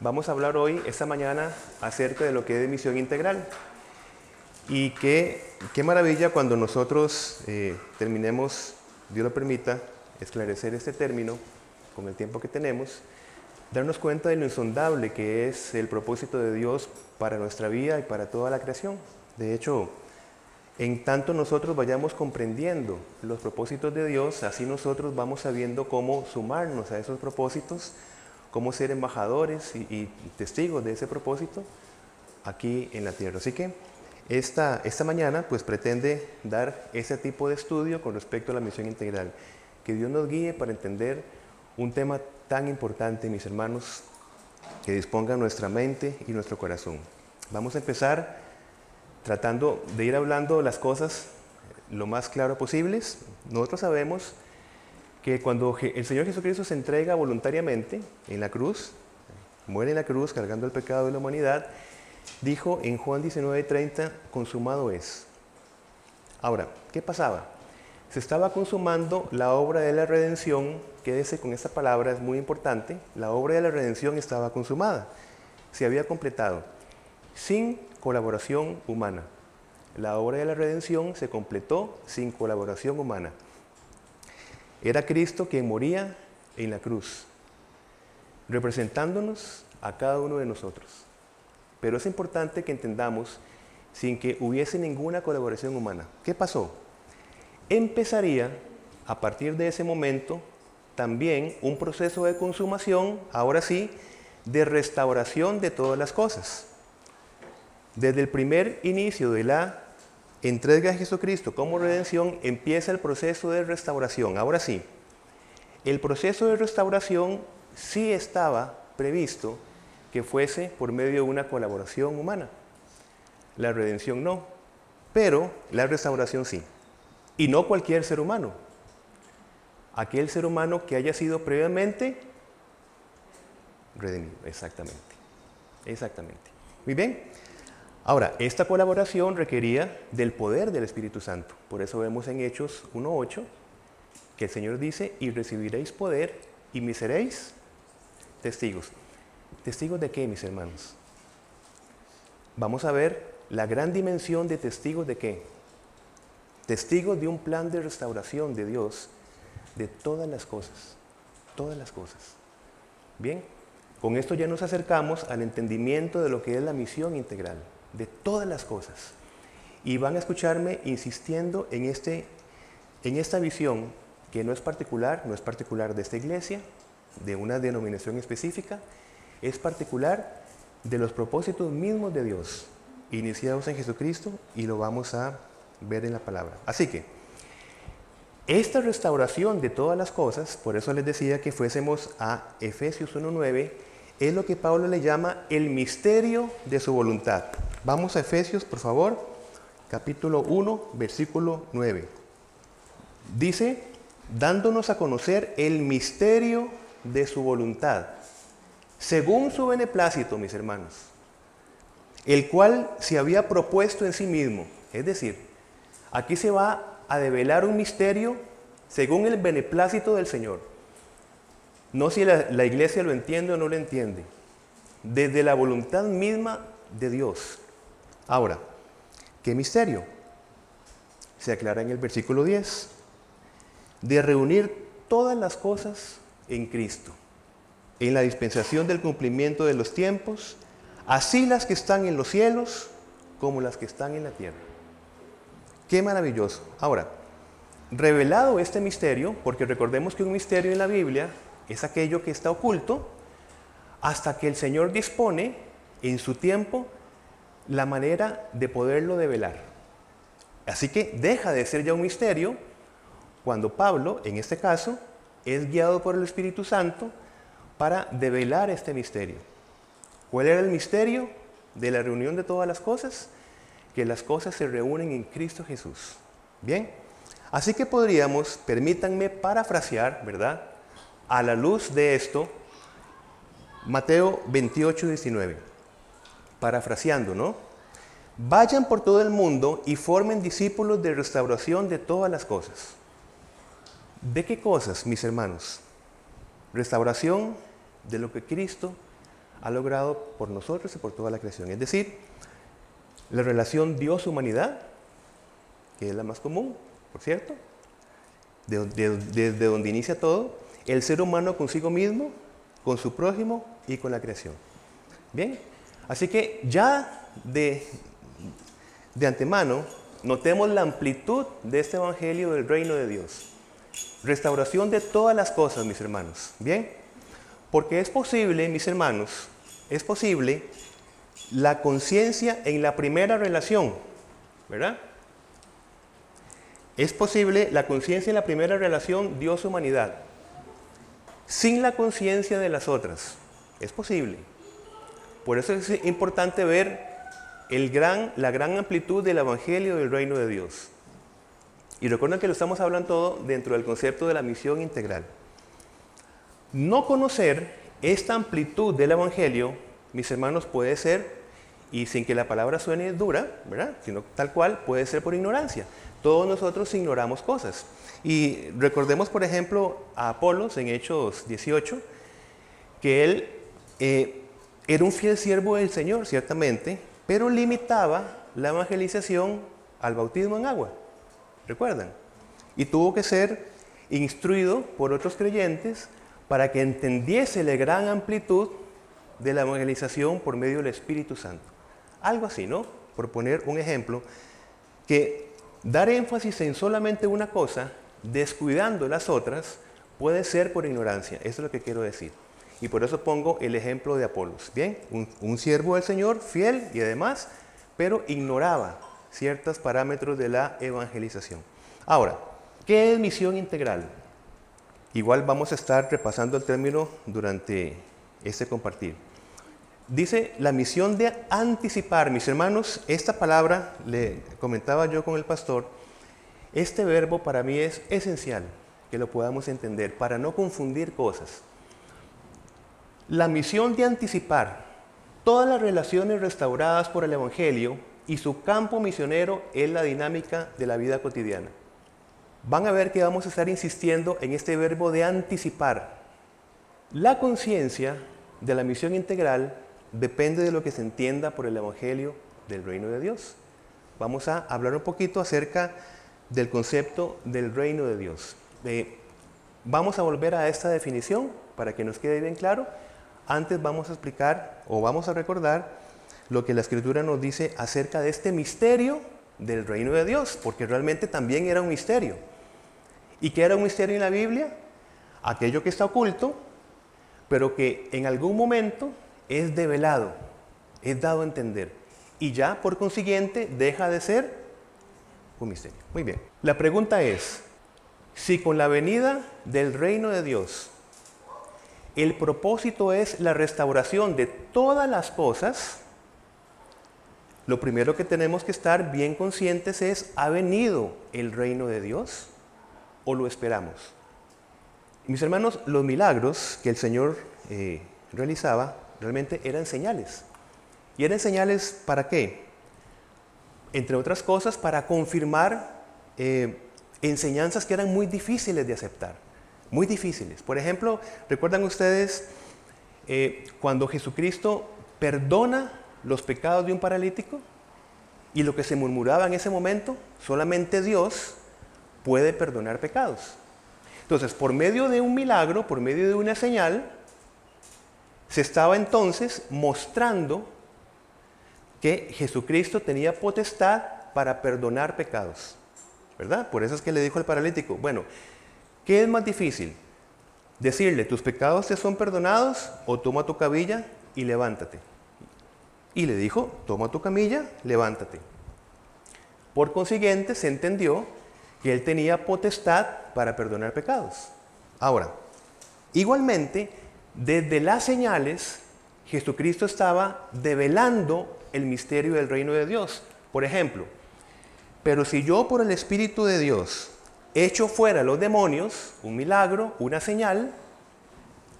vamos a hablar hoy, esta mañana, acerca de lo que es misión integral. Y qué, qué maravilla cuando nosotros eh, terminemos, Dios lo permita, esclarecer este término con el tiempo que tenemos, darnos cuenta de lo insondable que es el propósito de Dios para nuestra vida y para toda la creación. De hecho, en tanto nosotros vayamos comprendiendo los propósitos de Dios, así nosotros vamos sabiendo cómo sumarnos a esos propósitos, cómo ser embajadores y, testigos de ese propósito aquí en la tierra. Así que esta, esta mañana pues pretende dar ese tipo de estudio con respecto a la misión integral. Que Dios nos guíe para entender un tema tan importante, mis hermanos, que disponga nuestra mente y nuestro corazón. Vamos a empezar tratando de ir hablando las cosas lo más claro posibles. Nosotros sabemos que cuando el Señor Jesucristo se entrega voluntariamente en la cruz, muere en la cruz cargando el pecado de la humanidad, dijo en Juan 19:30, consumado es. Ahora, ¿qué pasaba? Se estaba consumando la obra de la redención, quédese con esta palabra, es muy importante, la obra de la redención estaba consumada, se había completado, sin colaboración humana. La obra de la redención se completó sin colaboración humana. Era Cristo quien moría en la cruz, representándonos a cada uno de nosotros. Pero es importante que entendamos sin que hubiese ninguna colaboración humana. ¿Qué pasó? Empezaría a partir de ese momento también un proceso de consumación, ahora sí, de restauración de todas las cosas. Desde el primer inicio de la entrega de Jesucristo como redención empieza el proceso de restauración. Ahora sí, el proceso de restauración sí estaba previsto que fuese por medio de una colaboración humana. La redención no, pero la restauración sí. Y no cualquier ser humano. Aquel ser humano que haya sido previamente redimido. Exactamente. Exactamente. Muy bien. Ahora, esta colaboración requería del poder del Espíritu Santo. Por eso vemos en Hechos 1.8 que el Señor dice, y recibiréis poder y me seréis testigos. ¿Testigos de qué, mis hermanos? Vamos a ver la gran dimensión de testigos de qué. Testigos de un plan de restauración de Dios de todas las cosas. Todas las cosas. Bien, con esto ya nos acercamos al entendimiento de lo que es la misión integral de todas las cosas. Y van a escucharme insistiendo en, este, en esta visión que no es particular, no es particular de esta iglesia, de una denominación específica, es particular de los propósitos mismos de Dios, iniciados en Jesucristo y lo vamos a ver en la palabra. Así que, esta restauración de todas las cosas, por eso les decía que fuésemos a Efesios 1.9, es lo que Pablo le llama el misterio de su voluntad. Vamos a Efesios, por favor, capítulo 1, versículo 9. Dice, dándonos a conocer el misterio de su voluntad, según su beneplácito, mis hermanos, el cual se había propuesto en sí mismo. Es decir, aquí se va a develar un misterio según el beneplácito del Señor. No si la, iglesia lo entiende o no lo entiende. Desde la voluntad misma de Dios. Ahora, ¿qué misterio? Se aclara en el versículo 10, de reunir todas las cosas en Cristo, en la dispensación del cumplimiento de los tiempos, así las que están en los cielos como las que están en la tierra. Qué maravilloso. Ahora, revelado este misterio, porque recordemos que un misterio en la Biblia es aquello que está oculto, hasta que el Señor dispone en su tiempo la manera de poderlo develar. Así que deja de ser ya un misterio cuando Pablo, en este caso, es guiado por el Espíritu Santo para develar este misterio. ¿Cuál era el misterio de la reunión de todas las cosas? Que las cosas se reúnen en Cristo Jesús. Bien, así que podríamos, permítanme parafrasear, ¿verdad? A la luz de esto, Mateo 28, 19 parafraseando, ¿no? Vayan por todo el mundo y formen discípulos de restauración de todas las cosas. ¿De qué cosas, mis hermanos? Restauración de lo que Cristo ha logrado por nosotros y por toda la creación. Es decir, la relación Dios-humanidad, que es la más común, por cierto, desde donde inicia todo, el ser humano consigo mismo, con su prójimo y con la creación. Bien, así que ya de, de antemano notemos la amplitud de este Evangelio del reino de Dios. Restauración de todas las cosas, mis hermanos. Bien, porque es posible, mis hermanos, es posible la conciencia en la primera relación, ¿verdad? Es posible la conciencia en la primera relación Dios-humanidad, sin la conciencia de las otras. Es posible. Por eso es importante ver la gran amplitud del Evangelio del Reino de Dios. Y recuerden que lo estamos hablando todo dentro del concepto de la misión integral. No conocer esta amplitud del Evangelio, mis hermanos, puede ser, y sin que la palabra suene dura, ¿verdad? Sino tal cual, puede ser por ignorancia. Todos nosotros ignoramos cosas. Y recordemos, por ejemplo, a Apolos en Hechos 18, que él eh, era un fiel siervo del Señor, ciertamente, pero limitaba la evangelización al bautismo en agua. ¿Recuerdan? Y tuvo que ser instruido por otros creyentes para que entendiese la gran amplitud de la evangelización por medio del Espíritu Santo. Algo así, ¿no? Por poner un ejemplo, que Dar énfasis en solamente una cosa, descuidando las otras, puede ser por ignorancia. Eso es lo que quiero decir. Y por eso pongo el ejemplo de Apolos. Bien, un, siervo del Señor, fiel y además, pero ignoraba ciertos parámetros de la evangelización. Ahora, ¿qué es misión integral? Igual vamos a estar repasando el término durante este compartir. Dice la misión de anticipar, mis hermanos, esta palabra, le comentaba yo con el pastor, este verbo para mí es esencial que lo podamos entender para no confundir cosas. La misión de anticipar todas las relaciones restauradas por el Evangelio y su campo misionero es la dinámica de la vida cotidiana. Van a ver que vamos a estar insistiendo en este verbo de anticipar. La conciencia de la misión integral depende de lo que se entienda por el Evangelio del reino de Dios. Vamos a hablar un poquito acerca del concepto del reino de Dios. Eh, vamos a volver a esta definición para que nos quede bien claro. Antes vamos a explicar o vamos a recordar lo que la escritura nos dice acerca de este misterio del reino de Dios, porque realmente también era un misterio. ¿Y qué era un misterio en la Biblia? Aquello que está oculto, pero que en algún momento es develado, es dado a entender. Y ya, por consiguiente, deja de ser un misterio. Muy bien. La pregunta es, si con la venida del reino de Dios el propósito es la restauración de todas las cosas, lo primero que tenemos que estar bien conscientes es, ¿ha venido el reino de Dios o lo esperamos? Mis hermanos, los milagros que el Señor eh, realizaba realmente eran señales. ¿Y eran señales para qué? Entre otras cosas, para confirmar eh, enseñanzas que eran muy difíciles de aceptar, muy difíciles. Por ejemplo, ¿recuerdan ustedes eh, cuando Jesucristo perdona los pecados de un paralítico? Y lo que se murmuraba en ese momento, solamente Dios puede perdonar pecados. Entonces, por medio de un milagro, por medio de una señal, se estaba entonces mostrando que Jesucristo tenía potestad para perdonar pecados. ¿Verdad? Por eso es que le dijo al paralítico, bueno, ¿qué es más difícil? Decirle, tus pecados te son perdonados o toma tu camilla y levántate. Y le dijo, toma tu camilla, levántate. Por consiguiente, se entendió que él tenía potestad para perdonar pecados. Ahora, igualmente, desde las señales, Jesucristo estaba develando el misterio del reino de Dios. Por ejemplo, pero si yo por el Espíritu de Dios echo fuera los demonios, un milagro, una señal,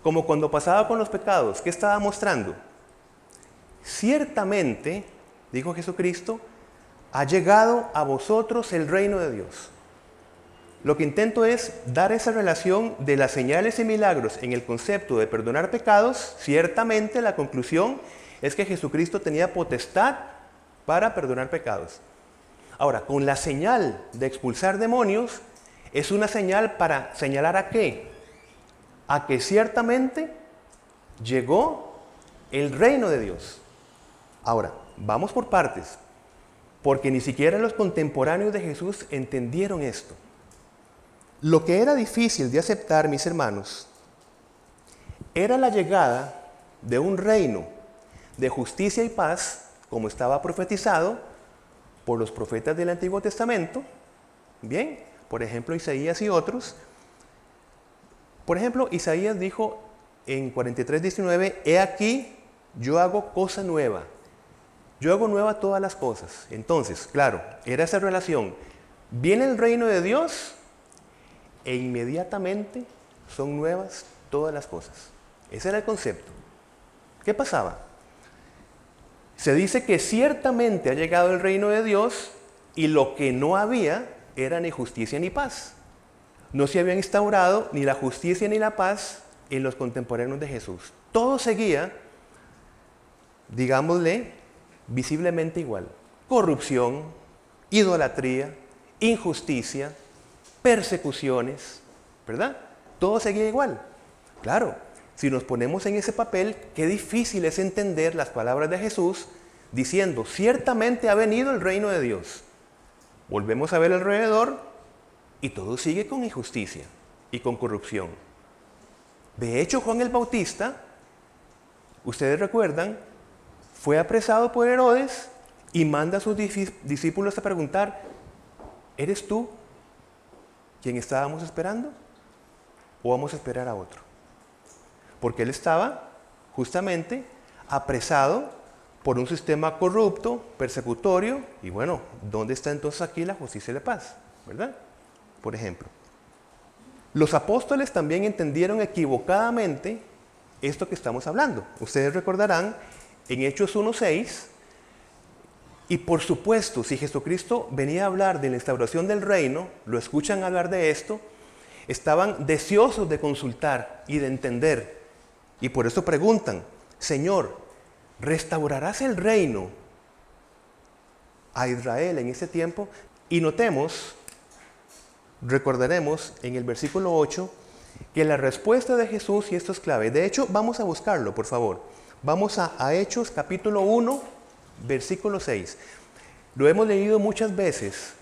como cuando pasaba con los pecados, ¿qué estaba mostrando? Ciertamente, dijo Jesucristo, ha llegado a vosotros el reino de Dios. Lo que intento es dar esa relación de las señales y milagros en el concepto de perdonar pecados. Ciertamente la conclusión es que Jesucristo tenía potestad para perdonar pecados. Ahora, con la señal de expulsar demonios, es una señal para señalar a qué? A que ciertamente llegó el reino de Dios. Ahora, vamos por partes, porque ni siquiera los contemporáneos de Jesús entendieron esto. Lo que era difícil de aceptar, mis hermanos, era la llegada de un reino de justicia y paz, como estaba profetizado por los profetas del Antiguo Testamento, bien, por ejemplo Isaías y otros. Por ejemplo, Isaías dijo en 43.19, he aquí, yo hago cosa nueva. Yo hago nueva todas las cosas. Entonces, claro, era esa relación. Viene el reino de Dios e inmediatamente son nuevas todas las cosas. Ese era el concepto. ¿Qué pasaba? Se dice que ciertamente ha llegado el reino de Dios y lo que no había era ni justicia ni paz. No se habían instaurado ni la justicia ni la paz en los contemporáneos de Jesús. Todo seguía, digámosle, visiblemente igual. Corrupción, idolatría, injusticia, persecuciones, ¿verdad? Todo seguía igual. Claro, si nos ponemos en ese papel, qué difícil es entender las palabras de Jesús diciendo, ciertamente ha venido el reino de Dios. Volvemos a ver alrededor y todo sigue con injusticia y con corrupción. De hecho, Juan el Bautista, ustedes recuerdan, fue apresado por Herodes y manda a sus discípulos a preguntar, ¿eres tú quien estábamos esperando? ¿O vamos a esperar a otro? Porque él estaba justamente apresado por un sistema corrupto, persecutorio, y bueno, ¿dónde está entonces aquí la justicia y la paz? ¿Verdad? Por ejemplo. Los apóstoles también entendieron equivocadamente esto que estamos hablando. Ustedes recordarán en Hechos 1.6, y por supuesto, si Jesucristo venía a hablar de la instauración del reino, lo escuchan hablar de esto, estaban deseosos de consultar y de entender. Y por eso preguntan, Señor, ¿restaurarás el reino a Israel en ese tiempo? Y notemos recordaremos en el versículo 8 que la respuesta de Jesús, y esto es clave, de hecho vamos a buscarlo, por favor. Vamos a, Hechos capítulo 1, versículo 6. Lo hemos leído muchas veces,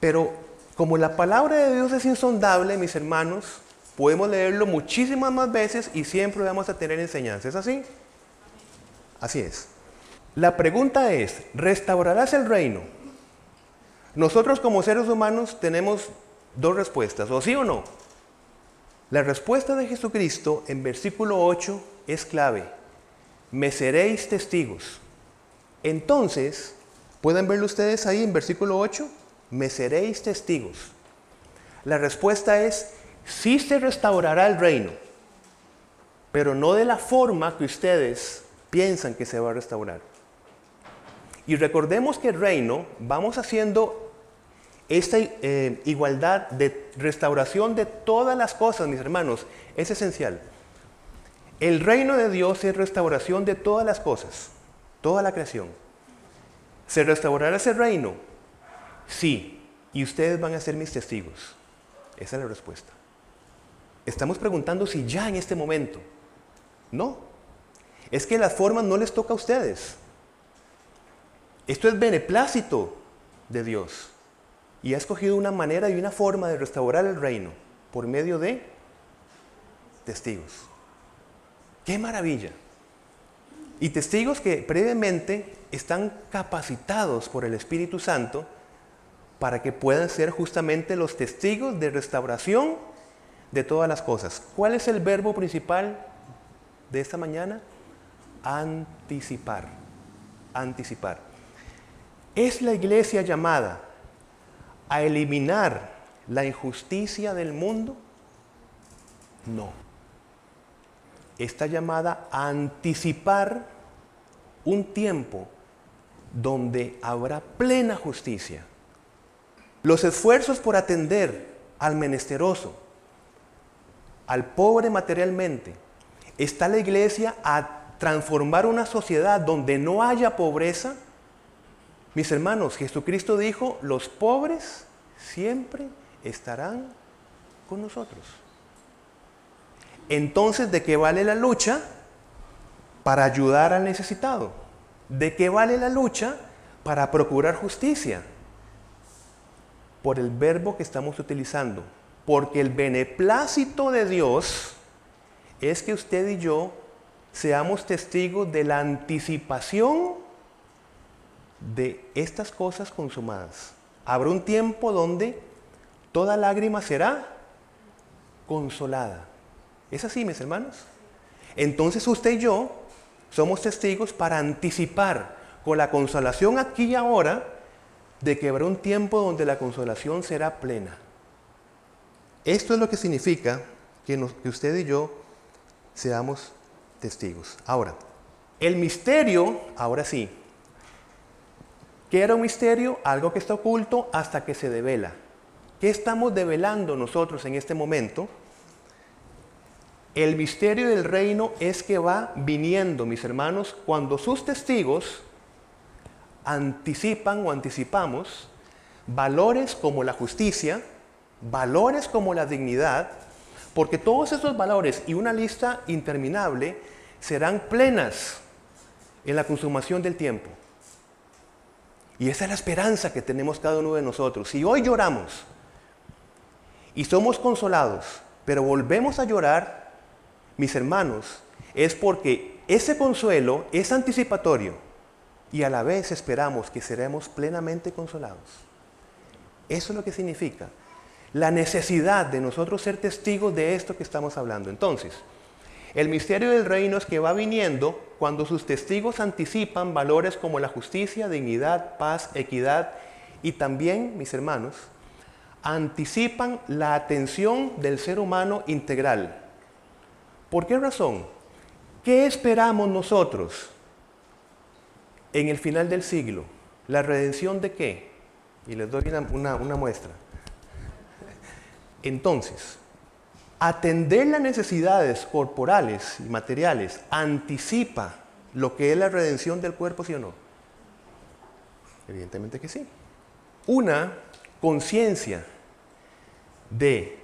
pero como la palabra de Dios es insondable, mis hermanos, podemos leerlo muchísimas más veces y siempre vamos a tener enseñanza. ¿Es así? Así es. La pregunta es, ¿restaurarás el reino? Nosotros como seres humanos tenemos dos respuestas, o sí o no. La respuesta de Jesucristo en versículo 8 es clave. Me seréis testigos. Entonces, ¿pueden verlo ustedes ahí en versículo 8? Me seréis testigos. La respuesta es, sí se restaurará el reino, pero no de la forma que ustedes piensan que se va a restaurar. Y recordemos que el reino, vamos haciendo esta eh, igualdad de restauración de todas las cosas, mis hermanos, es esencial. El reino de Dios es restauración de todas las cosas, toda la creación. ¿Se restaurará ese reino? Sí, y ustedes van a ser mis testigos. Esa es la respuesta. Estamos preguntando si ya en este momento. No. Es que las formas no les toca a ustedes. Esto es beneplácito de Dios y ha escogido una manera y una forma de restaurar el reino por medio de testigos. ¡Qué maravilla! Y testigos que previamente están capacitados por el Espíritu Santo para que puedan ser justamente los testigos de restauración de todas las cosas. ¿Cuál es el verbo principal de esta mañana? Anticipar. Anticipar. Es la iglesia llamada a eliminar la injusticia del mundo? No. Está llamada a anticipar un tiempo donde habrá plena justicia. Los esfuerzos por atender al menesteroso, al pobre materialmente. ¿Está la iglesia a transformar una sociedad donde no haya pobreza? Mis hermanos, Jesucristo dijo, los pobres siempre estarán con nosotros. Entonces, ¿de qué vale la lucha? Para ayudar al necesitado. ¿De qué vale la lucha? Para procurar justicia. Por el verbo que estamos utilizando. Porque el beneplácito de Dios es que usted y yo seamos testigos de la anticipación de estas cosas consumadas. Habrá un tiempo donde toda lágrima será consolada. ¿Es así, mis hermanos? Entonces usted y yo somos testigos para anticipar con la consolación aquí y ahora de que habrá un tiempo donde la consolación será plena. Esto es lo que significa que, usted y yo seamos testigos. Ahora, el misterio, ahora sí, ¿Qué era un misterio? Algo que está oculto hasta que se devela. ¿Qué estamos develando nosotros en este momento? El misterio del reino es que va viniendo, mis hermanos, cuando sus testigos anticipan o anticipamos valores como la justicia, valores como la dignidad, porque todos esos valores y una lista interminable serán plenas en la consumación del tiempo. Y esa es la esperanza que tenemos cada uno de nosotros. Si hoy lloramos y somos consolados, pero volvemos a llorar, mis hermanos, es porque ese consuelo es anticipatorio y a la vez esperamos que seremos plenamente consolados. Eso es lo que significa la necesidad de nosotros ser testigos de esto que estamos hablando. Entonces, el misterio del reino es que va viniendo cuando sus testigos anticipan valores como la justicia, dignidad, paz, equidad y también, mis hermanos, anticipan la atención del ser humano integral. ¿Por qué razón? ¿Qué esperamos nosotros en el final del siglo? ¿La redención de qué? Y les doy una, muestra. Entonces, atender las necesidades corporales y materiales anticipa lo que es la redención del cuerpo, ¿sí o no? Evidentemente que sí. Una conciencia de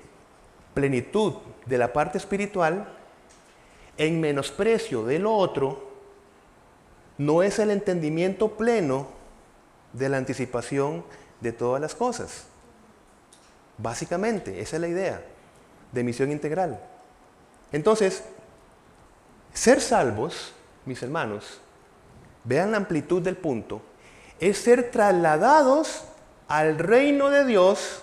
plenitud de la parte espiritual en menosprecio de lo otro no es el entendimiento pleno de la anticipación de todas las cosas. Básicamente, esa es la idea de misión integral. Entonces, ser salvos, mis hermanos, vean la amplitud del punto, es ser trasladados al reino de Dios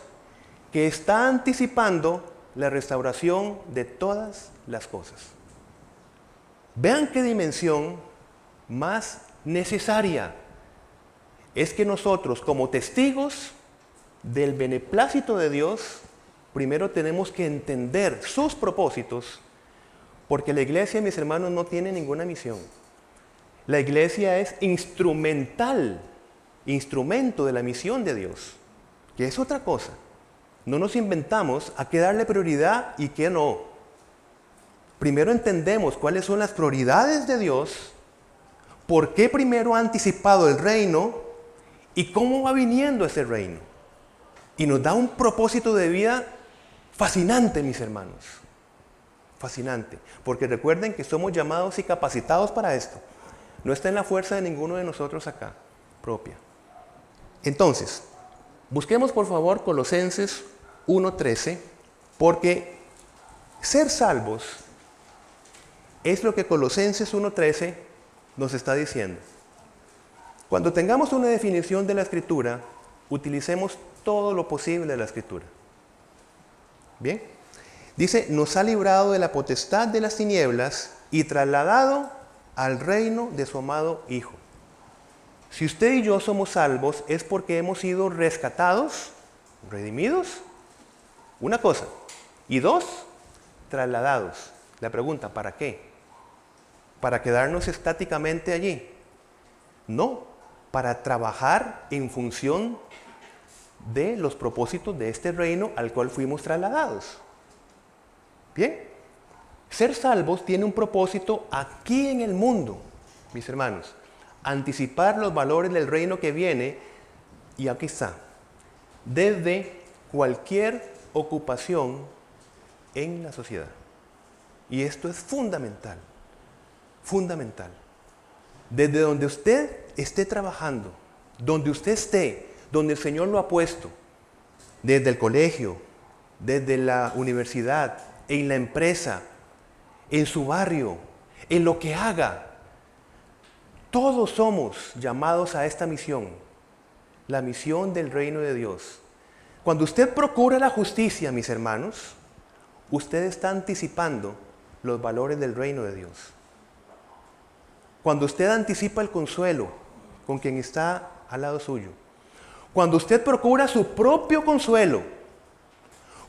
que está anticipando la restauración de todas las cosas. Vean qué dimensión más necesaria es que nosotros como testigos del beneplácito de Dios primero tenemos que entender sus propósitos, porque la iglesia, mis hermanos, no tiene ninguna misión. La iglesia es instrumental, instrumento de la misión de Dios, que es otra cosa. No nos inventamos a qué darle prioridad y qué no. Primero entendemos cuáles son las prioridades de Dios, por qué primero ha anticipado el reino y cómo va viniendo ese reino. Y nos da un propósito de vida Fascinante, mis hermanos. Fascinante. Porque recuerden que somos llamados y capacitados para esto. No está en la fuerza de ninguno de nosotros acá, propia. Entonces, busquemos por favor Colosenses 1.13, porque ser salvos es lo que Colosenses 1.13 nos está diciendo. Cuando tengamos una definición de la escritura, utilicemos todo lo posible de la escritura. Bien. Dice, nos ha librado de la potestad de las tinieblas y trasladado al reino de su amado Hijo. Si usted y yo somos salvos es porque hemos sido rescatados, redimidos. Una cosa. Y dos, trasladados. La pregunta, ¿para qué? ¿Para quedarnos estáticamente allí? No, para trabajar en función de los propósitos de este reino al cual fuimos trasladados. Bien, ser salvos tiene un propósito aquí en el mundo, mis hermanos. Anticipar los valores del reino que viene, y aquí está, desde cualquier ocupación en la sociedad. Y esto es fundamental, fundamental. Desde donde usted esté trabajando, donde usted esté, donde el Señor lo ha puesto, desde el colegio, desde la universidad, en la empresa, en su barrio, en lo que haga. Todos somos llamados a esta misión, la misión del reino de Dios. Cuando usted procura la justicia, mis hermanos, usted está anticipando los valores del reino de Dios. Cuando usted anticipa el consuelo con quien está al lado suyo. Cuando usted procura su propio consuelo.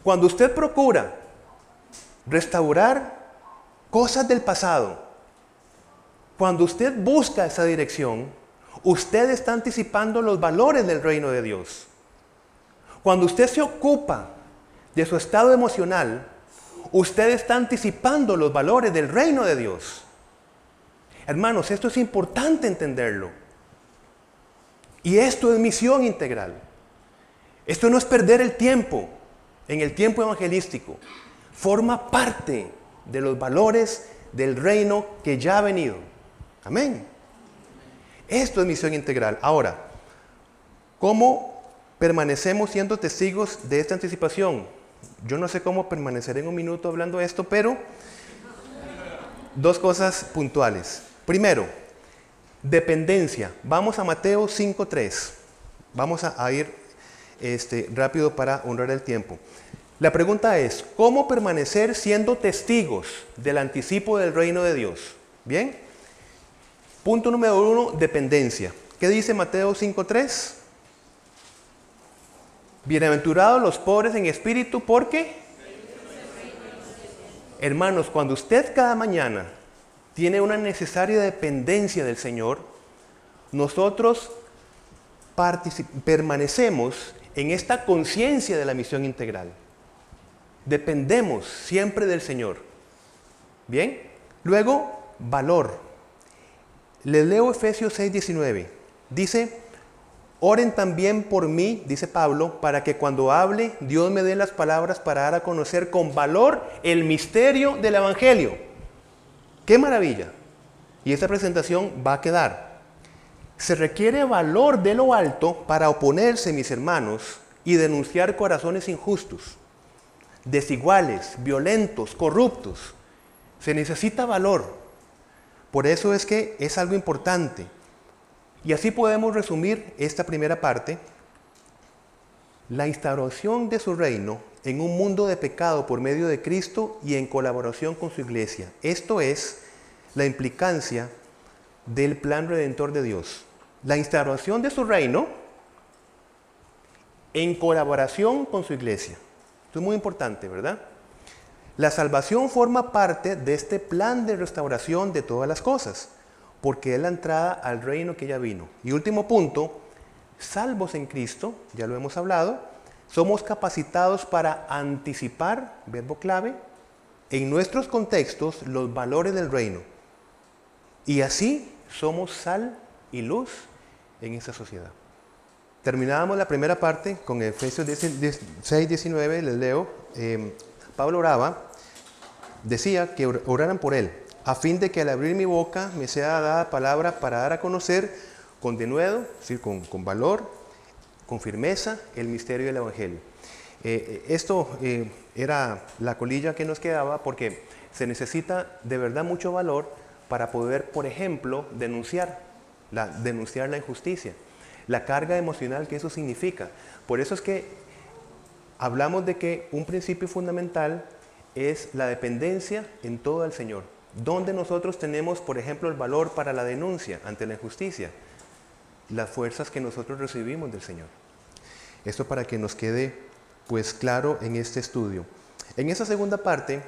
Cuando usted procura restaurar cosas del pasado. Cuando usted busca esa dirección, usted está anticipando los valores del reino de Dios. Cuando usted se ocupa de su estado emocional, usted está anticipando los valores del reino de Dios. Hermanos, esto es importante entenderlo. Y esto es misión integral. Esto no es perder el tiempo en el tiempo evangelístico. Forma parte de los valores del reino que ya ha venido. Amén. Esto es misión integral. Ahora, ¿cómo permanecemos siendo testigos de esta anticipación. Yo no sé cómo permanecer en un minuto hablando de esto, pero dos cosas puntuales. Primero, dependencia. Vamos a Mateo 5.3. Vamos a, ir este, rápido para honrar el tiempo. La pregunta es, ¿cómo permanecer siendo testigos del anticipo del reino de Dios? Bien. Punto número uno, dependencia. ¿Qué dice Mateo 5.3? Bienaventurados los pobres en espíritu, porque, hermanos, cuando usted cada mañana tiene una necesaria dependencia del Señor, nosotros permanecemos en esta conciencia de la misión integral. Dependemos siempre del Señor. Bien, luego, valor. Les leo Efesios 6:19. Dice, Oren también por mí, dice Pablo, para que cuando hable Dios me dé las palabras para dar a conocer con valor el misterio del Evangelio. ¡Qué maravilla! Y esta presentación va a quedar. Se requiere valor de lo alto para oponerse, mis hermanos, y denunciar corazones injustos, desiguales, violentos, corruptos. Se necesita valor. Por eso es que es algo importante. Y así podemos resumir esta primera parte. La instauración de su reino en un mundo de pecado por medio de Cristo y en colaboración con su iglesia. Esto es la implicancia del plan redentor de Dios. La instauración de su reino en colaboración con su iglesia. Esto es muy importante, ¿verdad? La salvación forma parte de este plan de restauración de todas las cosas porque es la entrada al reino que ya vino. Y último punto, salvos en Cristo, ya lo hemos hablado, somos capacitados para anticipar, verbo clave, en nuestros contextos los valores del reino. Y así somos sal y luz en esa sociedad. Terminábamos la primera parte con Efesios 6, 19, les leo. Eh, Pablo oraba, decía que oraran por él a fin de que al abrir mi boca me sea dada palabra para dar a conocer con denuedo, decir, con, valor, con firmeza, el misterio del Evangelio. Eh, eh, esto eh, era la colilla que nos quedaba porque se necesita de verdad mucho valor para poder, por ejemplo, denunciar la, denunciar la injusticia, la carga emocional que eso significa. Por eso es que hablamos de que un principio fundamental es la dependencia en todo el Señor. ¿Dónde nosotros tenemos, por ejemplo, el valor para la denuncia ante la injusticia? Las fuerzas que nosotros recibimos del Señor. Esto para que nos quede pues claro en este estudio. En esa segunda parte,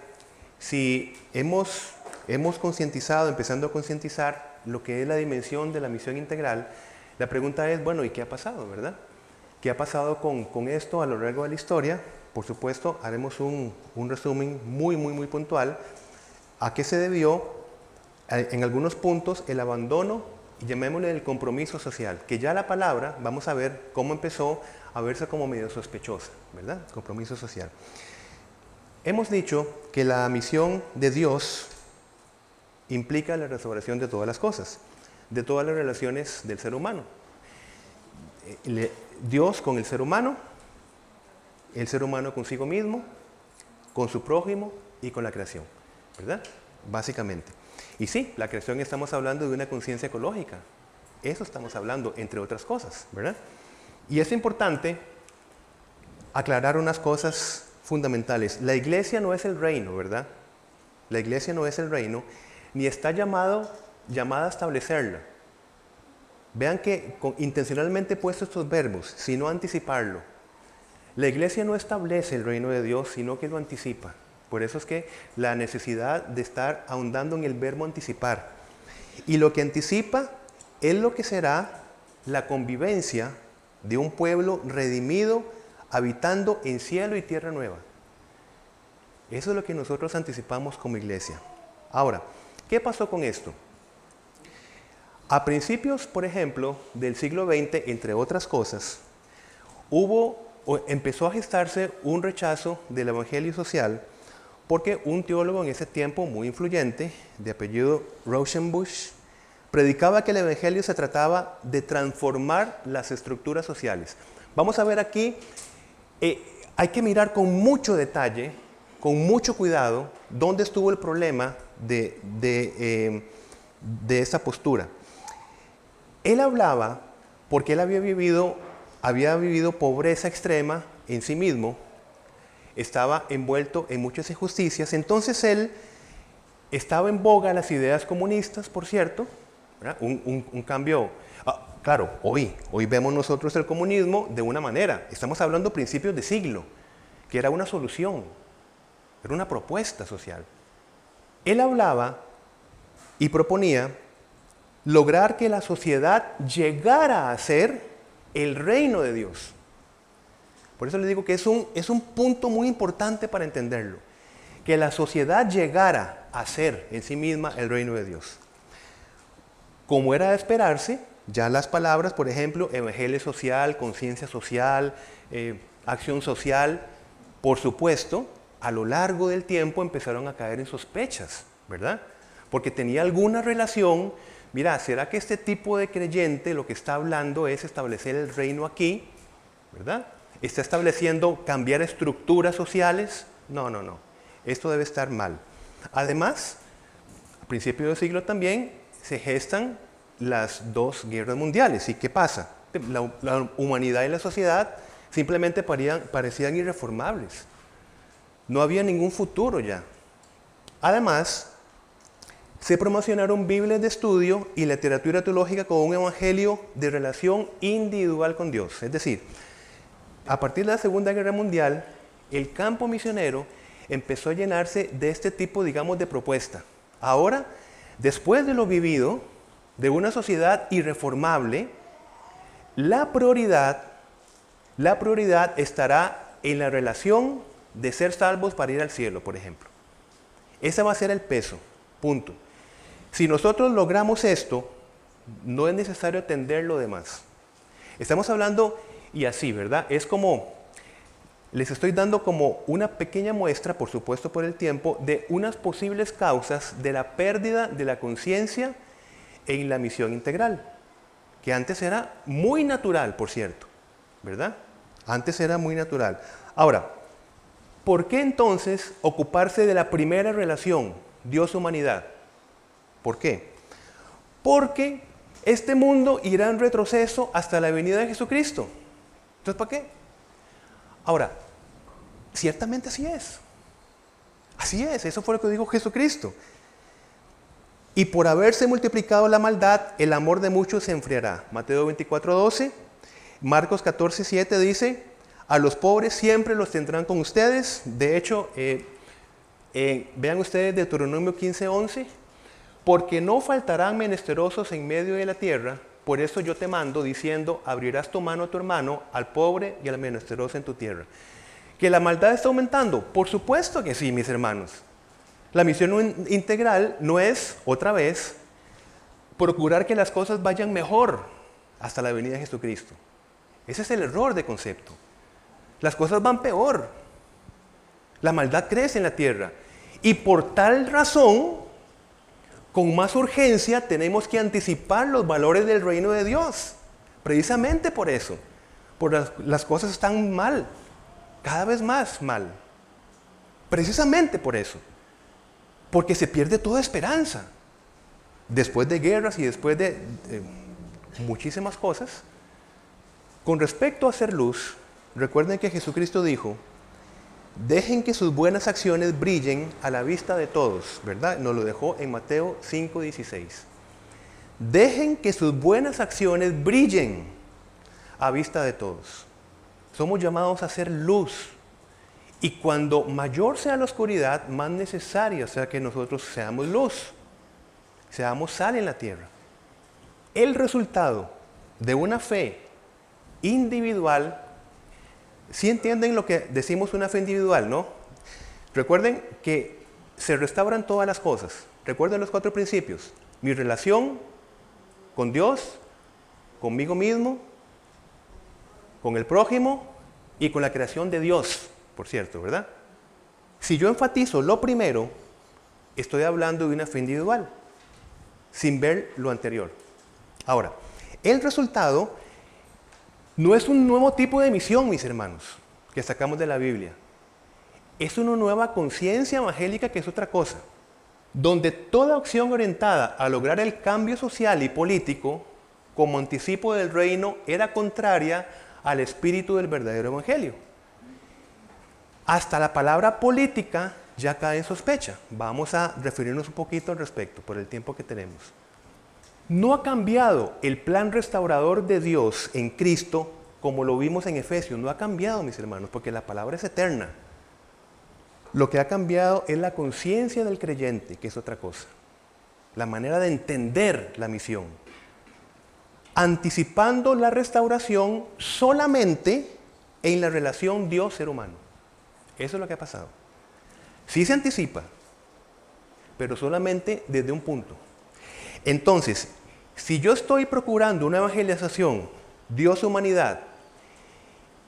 si hemos, hemos concientizado, empezando a concientizar lo que es la dimensión de la misión integral, la pregunta es, bueno, ¿y qué ha pasado, verdad? qué ha pasado con, con esto a lo largo de la historia. Por supuesto, haremos un, un resumen muy, muy, muy puntual. ¿A qué se debió eh, en algunos puntos el abandono, llamémosle el compromiso social? Que ya la palabra, vamos a ver cómo empezó a verse como medio sospechosa, ¿verdad? Compromiso social. Hemos dicho que la misión de Dios implica la restauración de todas las cosas, de todas las relaciones del ser humano. Eh, Dios con el ser humano, el ser humano consigo mismo, con su prójimo y con la creación, ¿verdad? Básicamente. Y sí, la creación estamos hablando de una conciencia ecológica. Eso estamos hablando, entre otras cosas, ¿verdad? Y es importante aclarar unas cosas fundamentales. La iglesia no es el reino, ¿verdad? La iglesia no es el reino, ni está llamado, llamada a establecerla. Vean que intencionalmente he puesto estos verbos, sino anticiparlo. La iglesia no establece el reino de Dios, sino que lo anticipa. Por eso es que la necesidad de estar ahondando en el verbo anticipar. Y lo que anticipa es lo que será la convivencia de un pueblo redimido habitando en cielo y tierra nueva. Eso es lo que nosotros anticipamos como iglesia. Ahora, ¿qué pasó con esto? A principios, por ejemplo, del siglo XX, entre otras cosas, hubo o empezó a gestarse un rechazo del evangelio social porque un teólogo en ese tiempo muy influyente, de apellido Rauschenbusch, predicaba que el Evangelio se trataba de transformar las estructuras sociales. Vamos a ver aquí, eh, hay que mirar con mucho detalle, con mucho cuidado, dónde estuvo el problema de, de, eh, de esa postura. Él hablaba porque él había vivido, había vivido pobreza extrema en sí mismo, estaba envuelto en muchas injusticias, entonces él estaba en boga las ideas comunistas, por cierto, un, cambio. Ah, claro, hoy, hoy vemos nosotros el comunismo de una manera. Estamos hablando principios de siglo, que era una solución, era una propuesta social. Él hablaba y proponía lograr que la sociedad llegara a ser el reino de Dios. Por eso le digo que es un, es un punto muy importante para entenderlo. Que la sociedad llegara a ser en sí misma el reino de Dios. Como era de esperarse, ya las palabras, por ejemplo, evangelio social, conciencia social, eh, acción social, por supuesto, a lo largo del tiempo empezaron a caer en sospechas, ¿verdad? Porque tenía alguna relación, mira, ¿será que este tipo de creyente lo que está hablando es establecer el reino aquí, ¿verdad? ¿Está estableciendo cambiar estructuras sociales? No, no, no. Esto debe estar mal. Además, a principios del siglo también se gestan las dos guerras mundiales. ¿Y qué pasa? La, humanidad y la sociedad simplemente parecían irreformables. No había ningún futuro ya. Además, se promocionaron Biblias de estudio y literatura teológica con un evangelio de relación individual con Dios. Es decir, a partir de la Segunda Guerra Mundial, el campo misionero empezó a llenarse de este tipo, digamos, de propuesta. Ahora Después de lo vivido, de una sociedad irreformable, la prioridad, la prioridad estará en la relación de ser salvos para ir al cielo, por ejemplo. Ese va a ser el peso, punto. Si nosotros logramos esto, no es necesario atender lo demás. Estamos hablando, y así, ¿verdad? Es como les estoy dando como una pequeña muestra, por supuesto por el tiempo, de unas posibles causas de la pérdida de la conciencia en la misión integral, que antes era muy natural, por cierto, ¿verdad? Antes era muy natural. Ahora, ¿por qué entonces ocuparse de la primera relación, Dios-humanidad? ¿Por qué? Porque este mundo irá en retroceso hasta la venida de Jesucristo. Entonces, ¿para qué? Ahora, ciertamente así es. Así es, eso fue lo que dijo Jesucristo. Y por haberse multiplicado la maldad, el amor de muchos se enfriará. Mateo 24, 12. Marcos 14, 7 dice, a los pobres siempre los tendrán con ustedes. De hecho, eh, eh, vean ustedes Deuteronomio 15, 11. Porque no faltarán menesterosos en medio de la tierra, por eso yo te mando diciendo, abrirás tu mano a tu hermano, al pobre y al menesteroso en tu tierra. ¿Que la maldad está aumentando? Por supuesto que sí, mis hermanos. La misión integral no es, otra vez, procurar que las cosas vayan mejor hasta la venida de Jesucristo. Ese es el error de concepto. Las cosas van peor. La maldad crece en la tierra. Y por tal razón, con más urgencia tenemos que anticipar los valores del reino de Dios. Precisamente por eso. Por las, cosas están mal. Cada vez más mal. Precisamente por eso. Porque se pierde toda esperanza. Después de guerras y después de muchísimas cosas, con respecto a hacer luz, recuerden que Jesucristo dijo, dejen que sus buenas acciones brillen a la vista de todos, ¿verdad? Nos lo dejó en Mateo 5:16. Dejen que sus buenas acciones brillen a vista de todos. Somos llamados a hacer luz. Y cuando mayor sea la oscuridad, más necesaria sea que nosotros seamos luz, seamos sal en la tierra. El resultado de una fe individual, si entienden lo que decimos una fe individual, ¿no? Recuerden que se restauran todas las cosas. Recuerden los cuatro principios. Mi relación con Dios, conmigo mismo, con el prójimo y con la creación de Dios, por cierto, ¿verdad? Si yo enfatizo lo primero, estoy hablando de una fe individual, sin ver lo anterior. Ahora, el resultado no es un nuevo tipo de misión, mis hermanos, que sacamos de la Biblia. Es una nueva conciencia evangélica que es otra cosa, donde toda acción orientada a lograr el cambio social y político como anticipo del reino era contraria al espíritu del verdadero evangelio. Hasta la palabra política ya cae en sospecha. Vamos a referirnos un poquito al respecto por el tiempo que tenemos. No ha cambiado el plan restaurador de Dios en Cristo como lo vimos en Efesios. No ha cambiado, mis hermanos, porque la palabra es eterna. Lo que ha cambiado es la conciencia del creyente, que es otra cosa. La manera de entender la misión. Anticipando la restauración solamente en la relación Dios-ser humano. Eso es lo que ha pasado. Sí se anticipa, pero solamente desde un punto. Entonces, si yo estoy procurando una evangelización Dios-humanidad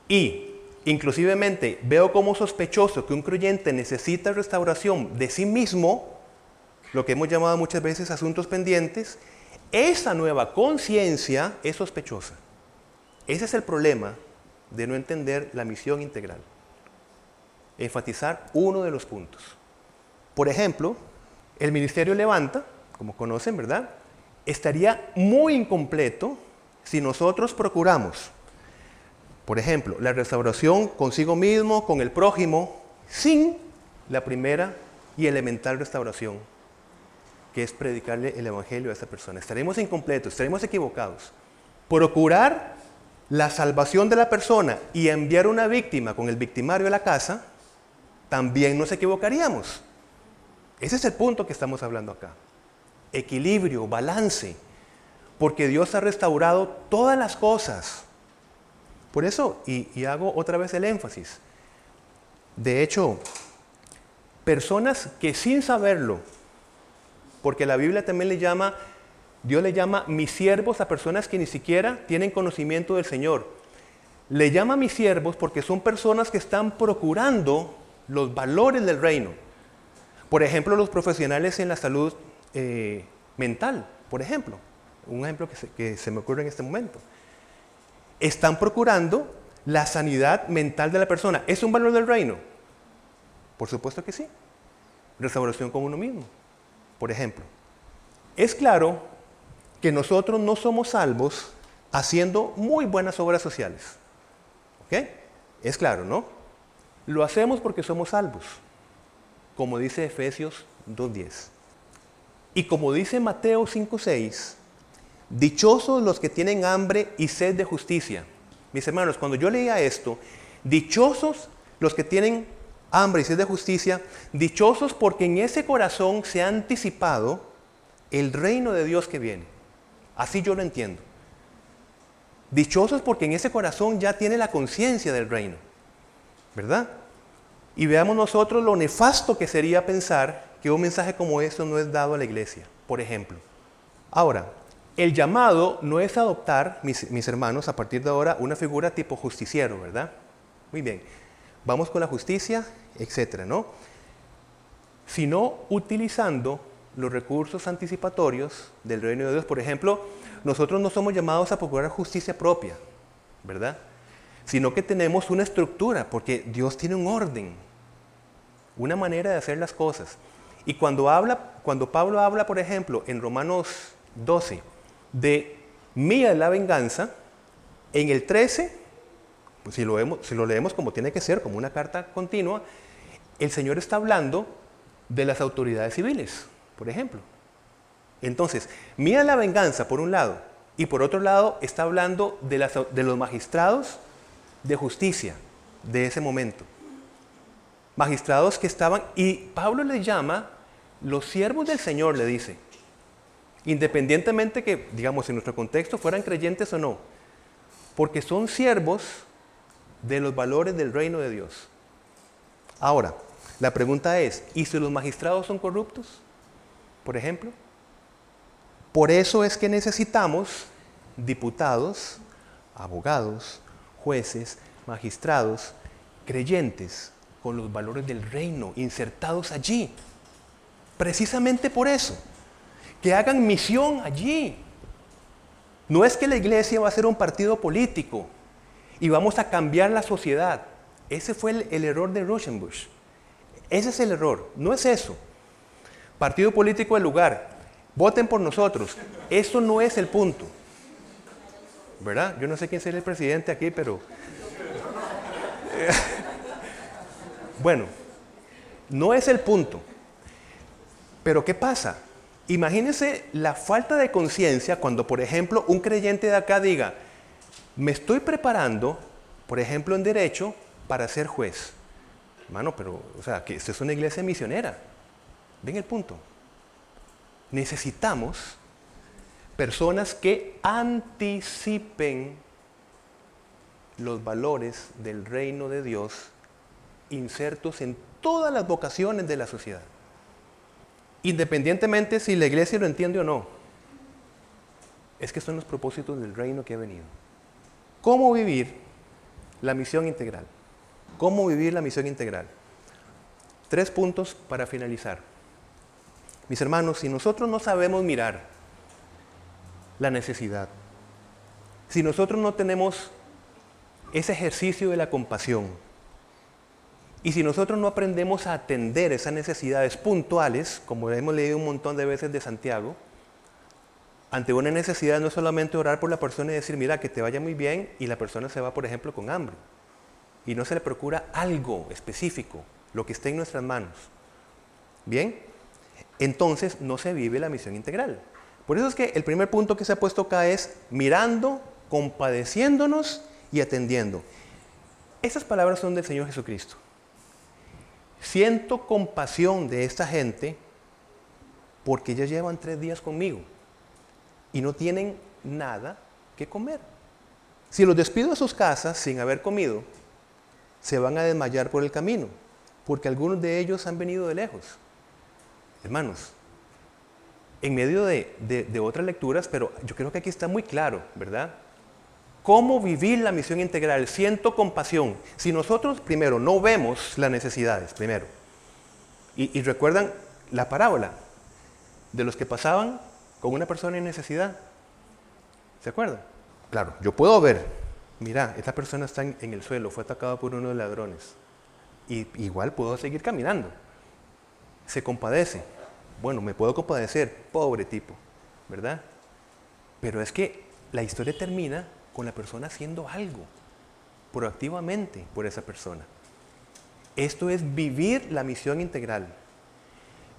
y inclusivemente veo como sospechoso que un creyente necesita restauración de sí mismo, lo que hemos llamado muchas veces asuntos pendientes, esa nueva conciencia es sospechosa. Ese es el problema de no entender la misión integral. Enfatizar uno de los puntos. Por ejemplo, el ministerio levanta, como conocen, ¿verdad? estaría muy incompleto si nosotros procuramos, por ejemplo, la restauración consigo mismo, con el prójimo, sin la primera y elemental restauración, que es predicarle el Evangelio a esa persona. Estaremos incompletos, estaremos equivocados. Procurar la salvación de la persona y enviar una víctima con el victimario a la casa, también nos equivocaríamos. Ese es el punto que estamos hablando acá equilibrio, balance, porque Dios ha restaurado todas las cosas. Por eso, y, hago otra vez el énfasis, de hecho, personas que sin saberlo, porque la Biblia también le llama, Dios le llama mis siervos a personas que ni siquiera tienen conocimiento del Señor. Le llama mis siervos porque son personas que están procurando los valores del reino. Por ejemplo, los profesionales en la salud eh, mental, por ejemplo. Un ejemplo que se, me ocurre en este momento. Están procurando la sanidad mental de la persona. ¿Es un valor del reino? Por supuesto que sí. Restauración con uno mismo, por ejemplo. Es claro que nosotros no somos salvos haciendo muy buenas obras sociales. ¿Ok? Es claro, ¿no? Lo hacemos porque somos salvos, como dice Efesios 2.10. Y como dice Mateo 5:6, dichosos los que tienen hambre y sed de justicia. Mis hermanos, cuando yo leía esto, dichosos los que tienen hambre y sed de justicia, dichosos porque en ese corazón se ha anticipado el reino de Dios que viene. Así yo lo entiendo. Dichosos porque en ese corazón ya tiene la conciencia del reino. ¿Verdad? Y veamos nosotros lo nefasto que sería pensar que un mensaje como esto no es dado a la iglesia, por ejemplo. Ahora, el llamado no es adoptar, mis, mis hermanos, a partir de ahora, una figura tipo justiciero, ¿verdad? Muy bien. Vamos con la justicia, etcétera, ¿no? Sino utilizando los recursos anticipatorios del reino de Dios. Por ejemplo, nosotros no somos llamados a procurar justicia propia, ¿verdad? Sino que tenemos una estructura, porque Dios tiene un orden, una manera de hacer las cosas. Y cuando, habla, cuando Pablo habla, por ejemplo, en Romanos 12, de mía la venganza, en el 13, pues si lo, leemos como tiene que ser, como una carta continua, el Señor está hablando de las autoridades civiles, por ejemplo. Entonces, mira la venganza por un lado y por otro lado está hablando de, de los magistrados de justicia de ese momento. Magistrados que estaban, y Pablo les llama los siervos del Señor, le dice, independientemente que, digamos, en nuestro contexto fueran creyentes o no, porque son siervos de los valores del reino de Dios. Ahora, la pregunta es, ¿y si los magistrados son corruptos? Por ejemplo. Por eso es que necesitamos diputados, abogados, jueces, magistrados, creyentes con los valores del reino insertados allí. Precisamente por eso, que hagan misión allí. No es que la iglesia va a ser un partido político y vamos a cambiar la sociedad. Ese fue el, error de Rauschenbusch. Ese es el error, no es eso. Partido político del lugar, voten por nosotros. Eso no es el punto. ¿Verdad? Yo no sé quién será el presidente aquí, pero... bueno, no es el punto. Pero ¿qué pasa? Imagínense la falta de conciencia cuando, por ejemplo, un creyente de acá diga, me estoy preparando, por ejemplo, en derecho, para ser juez. Hermano, pero, o sea, que esta es una iglesia misionera. Ven el punto. Necesitamos personas que anticipen los valores del reino de Dios insertos en todas las vocaciones de la sociedad. Independientemente si la iglesia lo entiende o no. Es que son los propósitos del reino que ha venido. ¿Cómo vivir la misión integral? ¿Cómo vivir la misión integral? Tres puntos para finalizar. Mis hermanos, si nosotros no sabemos mirar la necesidad, si nosotros no tenemos ese ejercicio de la compasión, y si nosotros no aprendemos a atender esas necesidades puntuales, como hemos leído un montón de veces de Santiago, ante una necesidad no es solamente orar por la persona y decir, mira, que te vaya muy bien, y la persona se va, por ejemplo, con hambre, y no se le procura algo específico, lo que esté en nuestras manos. Bien, entonces no se vive la misión integral. Por eso es que el primer punto que se ha puesto acá es mirando, compadeciéndonos y atendiendo. Esas palabras son del Señor Jesucristo. Siento compasión de esta gente porque ya llevan tres días conmigo y no tienen nada que comer. Si los despido a sus casas sin haber comido, se van a desmayar por el camino, porque algunos de ellos han venido de lejos. Hermanos, en medio de, otras lecturas, pero yo creo que aquí está muy claro, ¿verdad? ¿Cómo vivir la misión integral? Siento compasión. Si nosotros primero no vemos las necesidades, primero, y, recuerdan la parábola de los que pasaban con una persona en necesidad, ¿se acuerdan? Claro, yo puedo ver, mira, esta persona está en, en el suelo, fue atacada por uno de los ladrones, y igual puedo seguir caminando se compadece. Bueno, me puedo compadecer, pobre tipo, ¿verdad? Pero es que la historia termina con la persona haciendo algo proactivamente por esa persona. Esto es vivir la misión integral.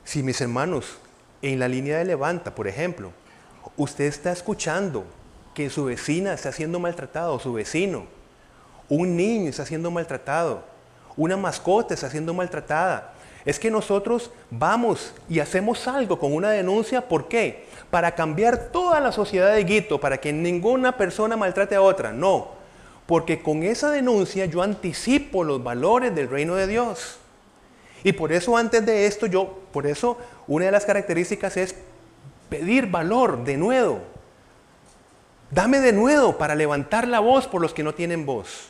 Si mis hermanos, en la línea de levanta, por ejemplo, usted está escuchando que su vecina está siendo maltratada, o su vecino, un niño está siendo maltratado, una mascota está siendo maltratada, Es que nosotros vamos y hacemos algo con una denuncia, ¿por qué? Para cambiar toda la sociedad de Guito, para que ninguna persona maltrate a otra. No, porque con esa denuncia yo anticipo los valores del reino de Dios. Y por eso antes de esto yo, por eso una de las características es pedir valor de nuevo. Dame de nuevo para levantar la voz por los que no tienen voz,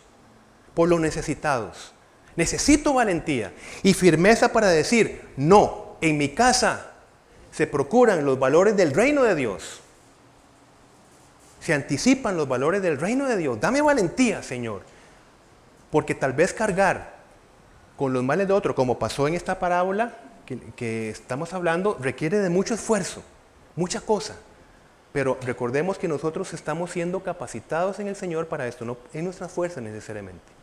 por los necesitados. Necesito valentía y firmeza para decir, no, en mi casa se procuran los valores del reino de Dios. Se anticipan los valores del reino de Dios. Dame valentía, Señor. Porque tal vez cargar con los males de otro, como pasó en esta parábola que, estamos hablando, requiere de mucho esfuerzo, mucha cosa. Pero recordemos que nosotros estamos siendo capacitados en el Señor para esto, no en nuestra fuerza necesariamente.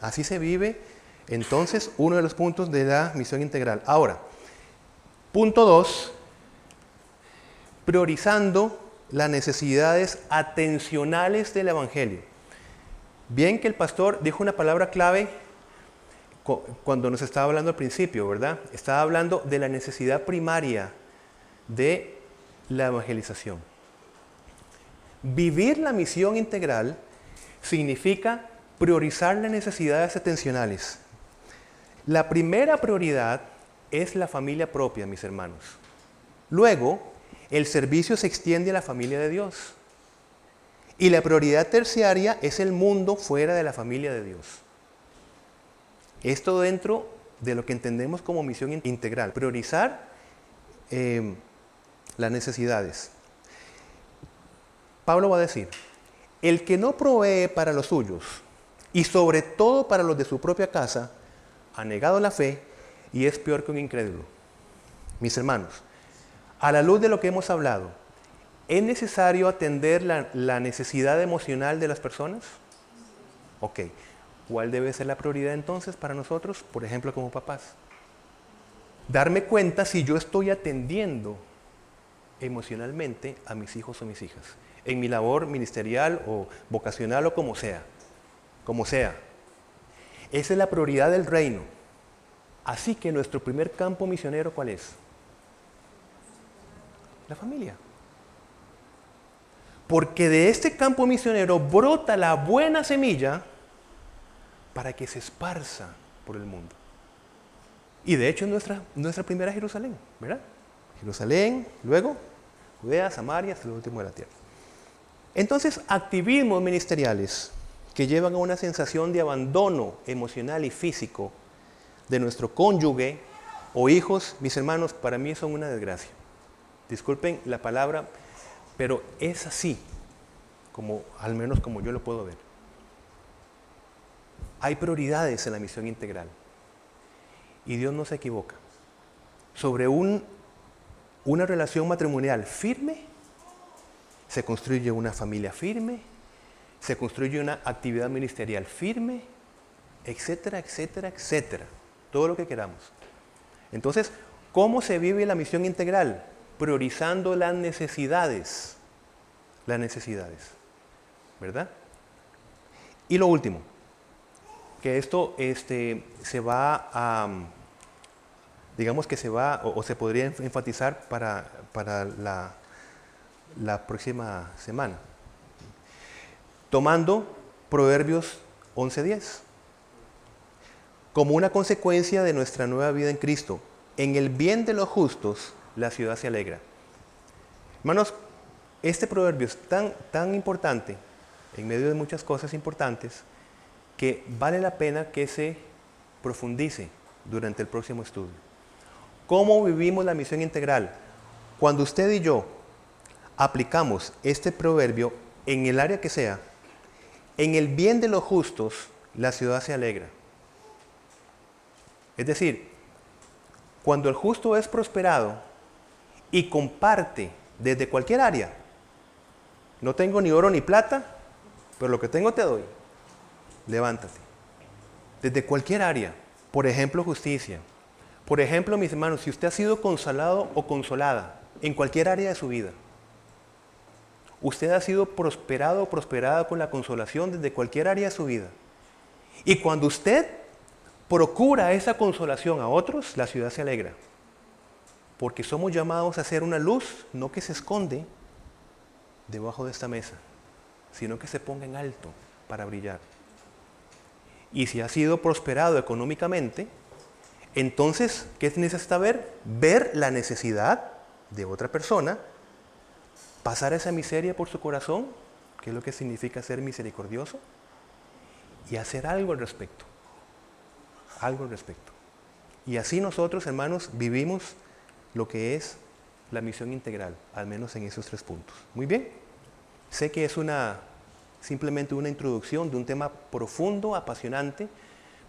Así se vive entonces uno de los puntos de la misión integral. Ahora, punto dos, priorizando las necesidades atencionales del Evangelio. Bien que el pastor dijo una palabra clave cuando nos estaba hablando al principio, ¿verdad? Estaba hablando de la necesidad primaria de la evangelización. Vivir la misión integral significa priorizar las necesidades atencionales. La primera prioridad es la familia propia, mis hermanos. Luego, el servicio se extiende a la familia de Dios. Y la prioridad terciaria es el mundo fuera de la familia de Dios. Esto dentro de lo que entendemos como misión integral. Priorizar eh, las necesidades. Pablo va a decir, el que no provee para los suyos, y sobre todo para los de su propia casa, ha negado la fe y es peor que un incrédulo. Mis hermanos, a la luz de lo que hemos hablado, ¿es necesario atender la, necesidad emocional de las personas? Ok, ¿cuál debe ser la prioridad entonces para nosotros, por ejemplo, como papás? Darme cuenta si yo estoy atendiendo emocionalmente a mis hijos o mis hijas, en mi labor ministerial o vocacional o como sea como sea. Esa es la prioridad del reino. Así que nuestro primer campo misionero, ¿cuál es? La familia. Porque de este campo misionero brota la buena semilla para que se esparza por el mundo. Y de hecho es nuestra, nuestra primera Jerusalén, ¿verdad? Jerusalén, luego Judea, Samaria, hasta el último de la tierra. Entonces, activismos ministeriales que llevan a una sensación de abandono emocional y físico de nuestro cónyuge o hijos, mis hermanos, para mí son una desgracia. Disculpen la palabra, pero es así, como al menos como yo lo puedo ver. Hay prioridades en la misión integral y Dios no se equivoca. Sobre un, una relación matrimonial firme, se construye una familia firme, se construye una actividad ministerial firme, etcétera, etcétera, etcétera. Todo lo que queramos. Entonces, ¿cómo se vive la misión integral? Priorizando las necesidades. Las necesidades. ¿Verdad? Y lo último, que esto este, se va a, digamos que se va, o, se podría enfatizar para, para la, la próxima semana tomando Proverbios 11.10. Como una consecuencia de nuestra nueva vida en Cristo, en el bien de los justos, la ciudad se alegra. Hermanos, este proverbio es tan, tan importante, en medio de muchas cosas importantes, que vale la pena que se profundice durante el próximo estudio. ¿Cómo vivimos la misión integral? Cuando usted y yo aplicamos este proverbio en el área que sea, en el bien de los justos, la ciudad se alegra. Es decir, cuando el justo es prosperado y comparte desde cualquier área, no tengo ni oro ni plata, pero lo que tengo te doy. Levántate. Desde cualquier área. Por ejemplo, justicia. Por ejemplo, mis hermanos, si usted ha sido consolado o consolada en cualquier área de su vida, Usted ha sido prosperado o prosperada con la consolación desde cualquier área de su vida. Y cuando usted procura esa consolación a otros, la ciudad se alegra. Porque somos llamados a ser una luz, no que se esconde debajo de esta mesa, sino que se ponga en alto para brillar. Y si ha sido prosperado económicamente, entonces, ¿qué necesita ver? Ver la necesidad de otra persona, pasar esa miseria por su corazón, que es lo que significa ser misericordioso, y hacer algo al respecto. Algo al respecto. Y así nosotros, hermanos, vivimos lo que es la misión integral, al menos en esos tres puntos. Muy bien. Sé que es una simplemente una introducción de un tema profundo, apasionante,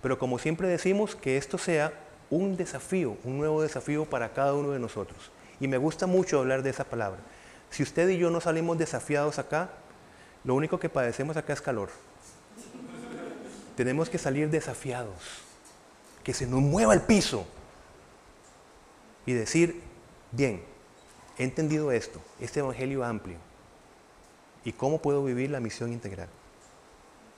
pero como siempre decimos, que esto sea un desafío, un nuevo desafío para cada uno de nosotros. Y me gusta mucho hablar de esa palabra. Si usted y yo no salimos desafiados acá, lo único que padecemos acá es calor. Tenemos que salir desafiados, que se nos mueva el piso y decir, bien, he entendido esto, este evangelio amplio, y cómo puedo vivir la misión integral.